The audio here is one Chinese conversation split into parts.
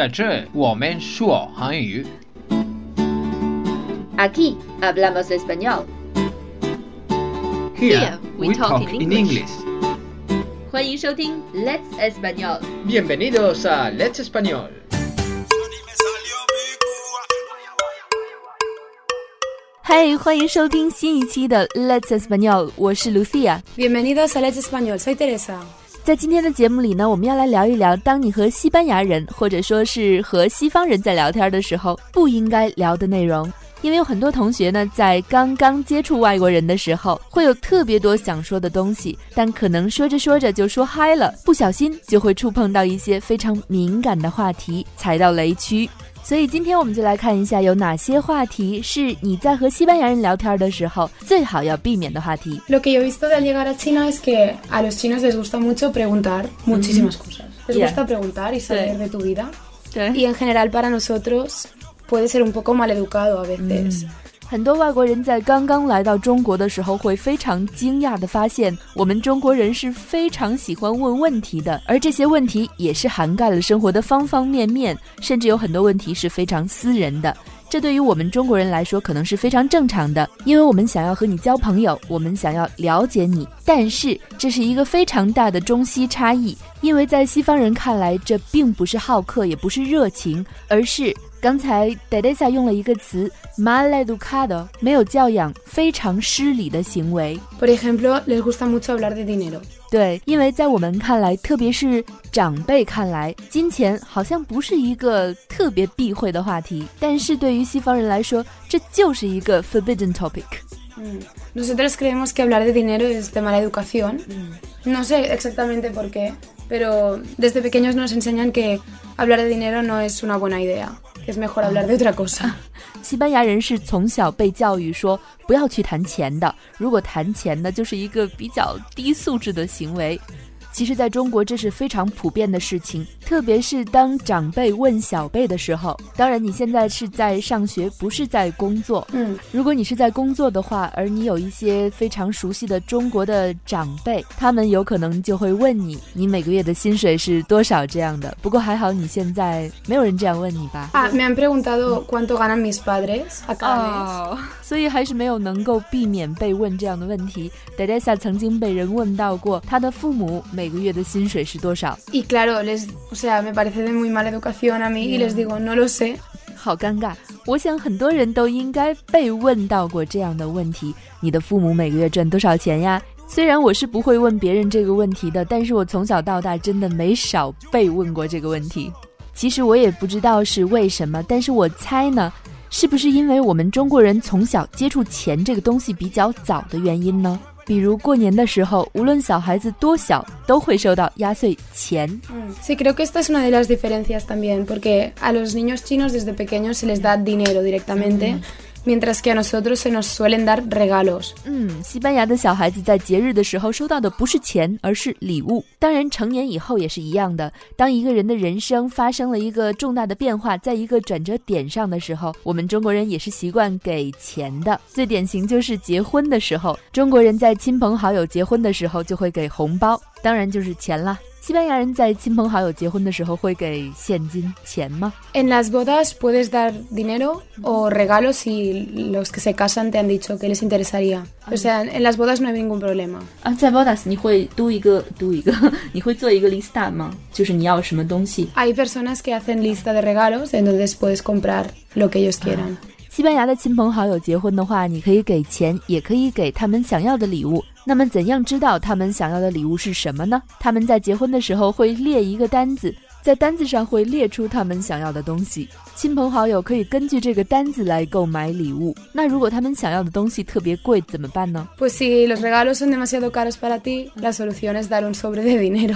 在这我们说韩语。 Aquí hablamos español。 Here we talk in English. 欢迎收听 Let's Español。 Bienvenidos a Let's Español. 嗨，欢迎收听新一期的 Let's Español，我是 Lucia。 Bienvenidos a Let's Español, soy Teresa. 在今天的节目里呢，我们要来聊一聊，当你和西班牙人或者说是和西方人在聊天的时候，不应该聊的内容。因为有很多同学呢，在刚刚接触外国人的时候，会有特别多想说的东西，但可能说着说着就说嗨了，不小心就会触碰到一些非常敏感的话题，踩到雷区。所以今天我们就来看一下有哪些话题是你在和西班牙人聊天的时候最好要避免的话题。 Lo que yo he visto de al llegar a China es que a los chinos les gusta mucho preguntar muchísimas cosas. Les Yeah. gusta preguntar y saber Sí. de tu vida. 对 Y en general para nosotros puede ser un poco maleducado a veces. 很多外国人在刚刚来到中国的时候，会非常惊讶地发现，我们中国人是非常喜欢问问题的，而这些问题也是涵盖了生活的方方面面，甚至有很多问题是非常私人的。这对于我们中国人来说，可能是非常正常的，因为我们想要和你交朋友，我们想要了解你。但是这是一个非常大的中西差异，因为在西方人看来，这并不是好客，也不是热情，而是刚才 Dedesa 用了一个词 maleducado，没有教养，非常失礼的行为。对，因为在我们看来，特别是长辈看来，金钱好像不是一个特别避讳的话题，但是对于西方人来说，这就是一个 forbidden topic。Mm. Nosotros creemos que hablar de dinero es de mala educación. No sé exactamente por qué, pero desde pequeños nos enseñan que hablar de dinero no es una buena idea, 西班牙人是从小被教育说不要去谈钱的，如果谈钱呢，就是一个比较低素质的行为。其实，在中国这是非常普遍的事情，特别是当长辈问小辈的时候。当然，你现在是在上学，不是在工作。Mm. 如果你是在工作的话，而你有一些非常熟悉的中国的长辈，他们有可能就会问你，你每个月的薪水是多少这样的。不过还好，你现在没有人这样问你吧？Ah, me han preguntado cuánto ganan mis padres a cada mes. 哦，所以还是没有能够避免被问这样的问题。Teresa 曾经被人问到过，他的父母每个月的薪水是多少，Y claro, les, o sea, me parece de muy mala educación a mí y les digo, no lo sé. 好尴尬。我想很多人都应该被问到过这样的问题：你的父母每个月赚多少钱呀？虽然我是不会问别人这个问题的，但是我从小到大真的没少被问过这个问题。其实我也不知道是为什么，但是我猜呢，是不是因为我们中国人从小接触钱这个东西比较早的原因呢？比如过年的时候，无论小孩子多小，都会收到压岁钱。 Mm. Sí, creo que esta es una de las diferencias también, porque a los niños chinos desde pequeños se les da dinero directamente, Mientras que a nosotros se nos suelen dar regalos. 嗯，西班牙的小孩子在节日的时候收到的不是钱，而是礼物。当然，成年以后也是一样的。当一个人的人生发生了一个重大的变化，在一个转折点上的时候，我们中国人也是习惯给钱的。最典型就是结婚的时候，中国人在亲朋好友结婚的时候就会给红包，当然就是钱啦。西班牙人在亲朋好友结婚的时候会给现金钱吗？ En las bodas puedes dar dinero o regalos si los que se casan te han dicho que les interesaría. O sea, en las bodas no hay ningún problema. 啊，在 Bodas 你会读一个读一个，你会做一个 lista 吗？就是你要什么东西？ Hay personas que hacen lista de regalos, entonces puedes comprar lo que ellos quieran. 西班牙的亲朋好友结婚的话，你可以给钱，也可以给他们想要的礼物。 那么，怎样知道他们想要的礼物是什么呢？他们在结婚的时候会列一个单子，在单子上会列出他们想要的东西。亲朋好友可以根据这个单子来购买礼物。那如果他们想要的东西特别贵，怎么办呢？Pues si los regalos son demasiado caros para ti, la solución es dar un sobre de dinero.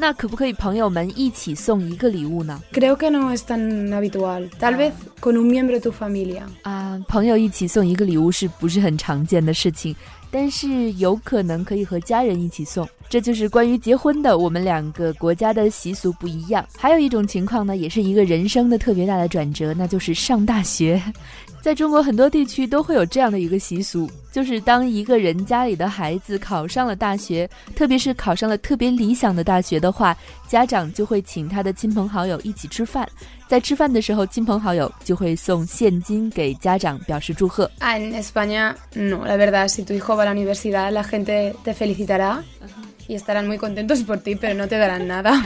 那可不可以朋友们一起送一个礼物呢？Creo que no es tan habitual. Tal vez con un miembro de tu familia. 啊，朋友一起送一个礼物是不是很常见的事情？但是有可能可以和家人一起送。这就是关于结婚的，我们两个国家的习俗不一样。还有一种情况呢，也是一个人生的特别大的转折，那就是上大学。在中国很多地区都会有这样的一个习俗，就是当一个人家里的孩子考上了大学，特别是考上了特别理想的大学的话，家长就会请他的亲朋好友一起吃饭。在吃饭的时候，亲朋好友就会送现金给家长表示祝贺。En España no, la verdad, si tu hijo va a la universidad, la gente te felicitará y estarán muy contentos por ti, pero no te darán nada.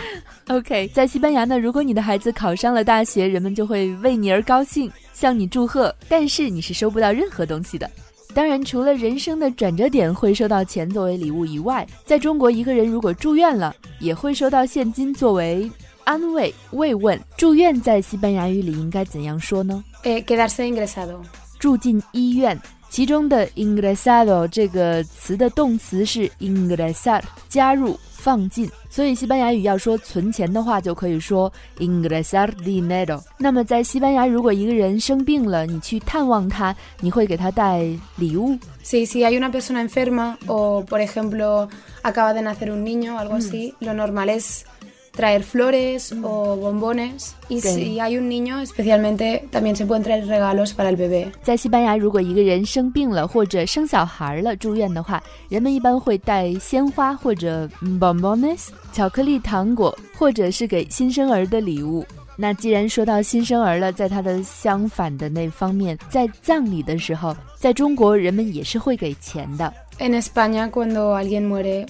OK，在西班牙呢，如果你的孩子考上了大学，人们就会为你而高兴，向你祝贺，但是你是收不到任何东西的。当然，除了人生的转折点会收到钱作为礼物以外，在中国，一个人如果住院了，也会收到现金作为安慰、慰问。住院在西班牙语里应该怎样说呢？Eh, quedarse ingresado。住进医院。其中的 ingresado 这个词的动词是 ingresar，加入、放进。所以西班牙语要说存钱的话，就可以说 ingresar dinero。那么在西班牙，如果一个人生病了，你去探望他，你会给他带礼物？Sí, si hay una persona enferma o por ejemplo acaba de nacer un niño algo así, lo normal es traer flores o bombones y si hay un niño especialmente también se pueden traer regalos para el bebé。在西班牙，如果一个人生病了或者生小孩了住院的话，人们一般会带鲜花或者 bombones 巧克力、糖果，或者是给新生儿的礼物。那既然说到新生儿了，在它的相反的那方面，在葬礼的时候，在中国人们也是会给钱的。En España, cuando alguien muere,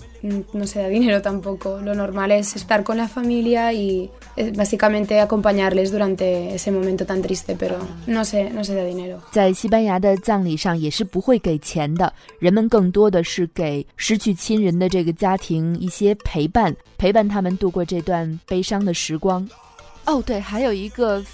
no se da dinero tampoco. Lo normal es estar con la familia y básicamente acompañarles durante ese momento tan triste, pero no se no se da dinero. 在西班牙的葬礼上也是不会给钱的，人们更多的是给失去亲人的这个家庭一些陪伴，陪伴他们度过这段悲伤的时光。哦，对，还有一个。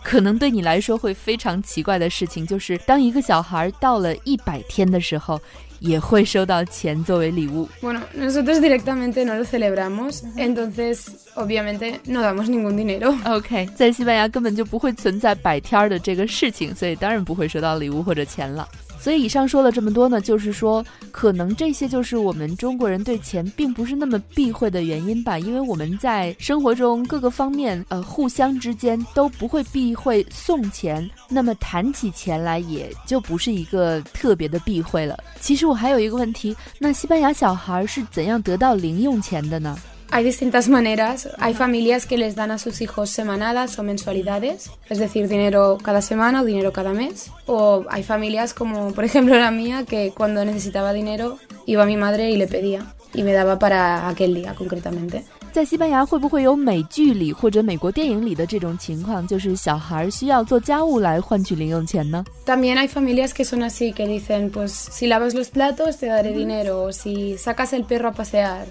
可能对你来说会非常奇怪的事情，就是当一个小孩到了一百天的时候，也会收到钱作为礼物。Bueno, nosotros directamente no lo celebramos, entonces obviamente no damos ningún dinero. OK，在西班牙根本就不会存在摆天儿的这个事情，所以当然不会收到礼物或者钱了。所以以上说了这么多呢，就是说，可能这些就是我们中国人对钱并不是那么避讳的原因吧。因为我们在生活中各个方面，呃，互相之间都不会避讳送钱，那么谈起钱来也就不是一个特别的避讳了。其实我还有一个问题，那西班牙小孩是怎样得到零用钱的呢 ？Hay distintas maneras. Hay familias que les dan a sus hijos semanadas o mensualidades, es decir, dinero cada semana o dinero cada mes. O hay familias como, por ejemplo, la mía, que cuando necesitaba dinero iba a mi madre y le pedía y me daba para aquel día concretamente. 在西班牙会不会有美剧里或者美国电影里的这种情况，就是小孩需要做家务来换取零用钱呢？También hay familias que son así, que dicen, pues si lavas los platos te daré dinero, o si sacas el perro a pasear.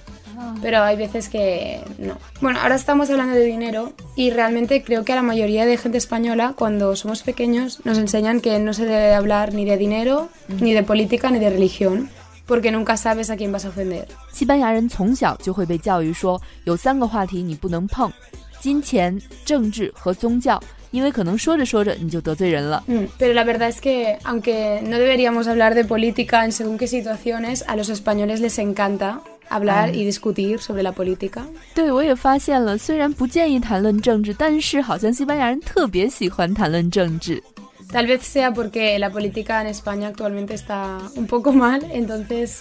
Pero hay veces que no. Bueno, ahora estamos hablando de dinero y realmente creo que a la mayoría de gente española, cuando somos pequeños, nos enseñan que no se debe hablar ni de dinero, ni de política, ni de religión. porque nunca sabes a quién vas a ofender。西班牙人从小就会被教育说，有三个话题你不能碰：金钱、政治和宗教，因为可能说着说着你就得罪人了。嗯，pero la verdad es que aunque no deberíamos hablar de política en según qué situaciones, a los españoles les encanta hablar y discutir sobre la política。对，我也发现了，虽然不建议谈论政治，但是好像西班牙人特别喜欢谈论政治。Tal vez sea porque la política en España actualmente está un poco mal, entonces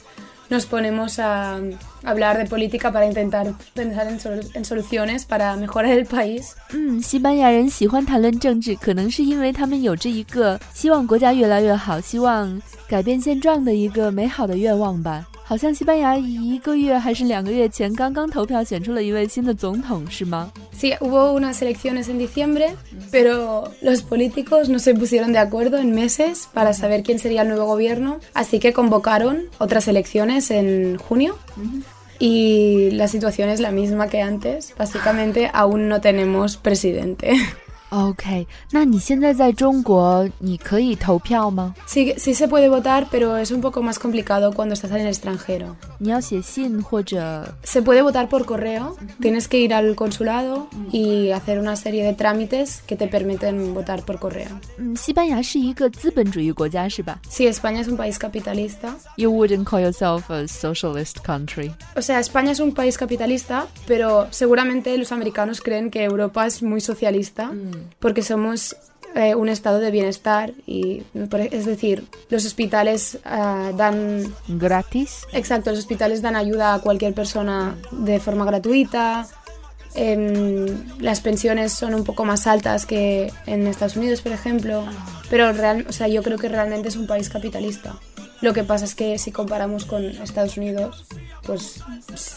nos ponemos a hablar de política para intentar pensar en, sol en soluciones para mejorar el país. 嗯，西班牙人喜欢谈论政治，可能是因为他们有着一个希望国家越来越好、希望改变现状的一个美好的愿望吧。 好像西班牙一个月还是两个月前刚刚投票选出了一位新的总统，是吗？Sí, hubo unas elecciones en diciembre, pero los políticos no se pusieron de acuerdo en meses para saber quién sería el nuevo gobierno, así que convocaron otras elecciones en junio. Y la situación es la misma que antes. Básicamente aún no tenemos presidente. Ok, Sí, sí se puede votar, pero es un poco más complicado cuando estás en el extranjero. Se puede votar por correo. Tienes que ir al consulado y hacer una serie de trámites que te permiten votar por correo. Sí, España es un país capitalista. You wouldn't call yourself a socialist country. O sea, España es un país capitalista, pero seguramente los americanos creen que Europa es muy socialista. Mm porque somos eh, un estado de bienestar y es decir, los hospitales uh, dan gratis. Exacto, los hospitales dan ayuda a cualquier persona de forma gratuita. em, las pensiones son un poco más altas que en Estados Unidos, por ejemplo, pero real, o sea, yo creo que realmente es un país capitalista. Lo que pasa es que si comparamos con Estados Unidos, pues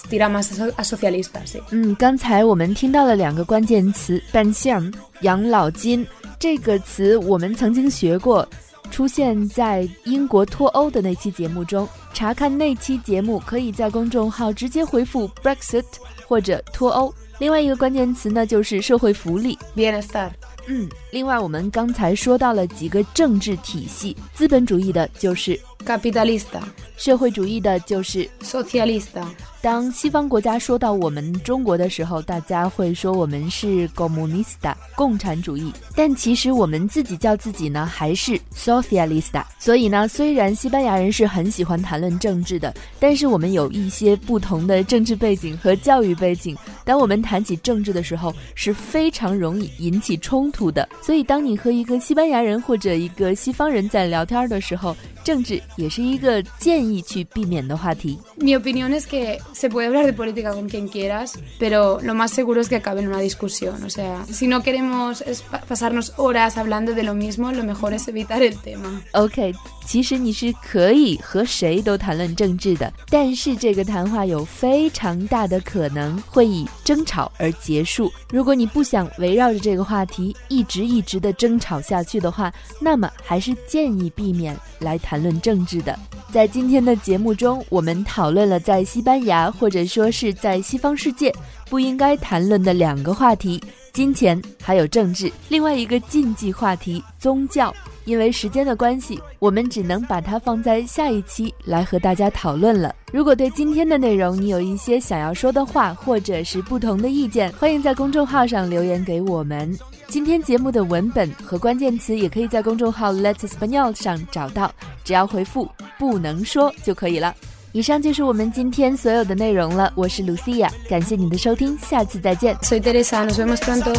tira más a, a socialista, sí. 嗯，刚才我们听到了两个关键词“半项”、“养老金”这个词，我们曾经学过，出现在英国脱欧的那期节目中。查看那期节目，可以在公众号直接回复 “Brexit” 或者“脱欧”。另外一个关键词呢，就是社会福利。Bienestar。嗯，另外我们刚才说到了几个政治体系，资本主义的就是 capitalista，社会主义的就是 socialista。当西方国家说到我们中国的时候，大家会说我们是 comunista 共产主义，但其实我们自己叫自己呢还是 socialista。所以呢，虽然西班牙人是很喜欢谈论政治的，但是我们有一些不同的政治背景和教育背景。当我们谈起政治的时候，是非常容易引起冲突的。所以，当你和一个西班牙人或者一个西方人在聊天的时候，政治也是一个建议去避免的话题。Mi opinión es que se puede hablar de política con quien quieras, pero lo más seguro es que acabe en una discusión. O sea, si no queremos pasarnos horas hablando de lo mismo, lo mejor es evitar el tema. OK，其实你是可以和谁都谈论政治的，但是这个谈话有非常大的可能会以争吵而结束。如果你不想围绕着这个话题一直一直的争吵下去的话，那么还是建议避免来谈论政治的。在今天的节目中，我们讨论了在西班牙或者说是在西方世界不应该谈论的两个话题：金钱还有政治。另外一个禁忌话题——宗教。因为时间的关系，我们只能把它放在下一期来和大家讨论了。如果对今天的内容你有一些想要说的话，或者是不同的意见，欢迎在公众号上留言给我们。今天节目的文本和关键词也可以在公众号 Let's Español 上找到，只要回复“不能说”就可以了。以上就是我们今天所有的内容了。我是 Lucia，感谢你的收听，下次再见。Soy Teresa，nos vemos pronto。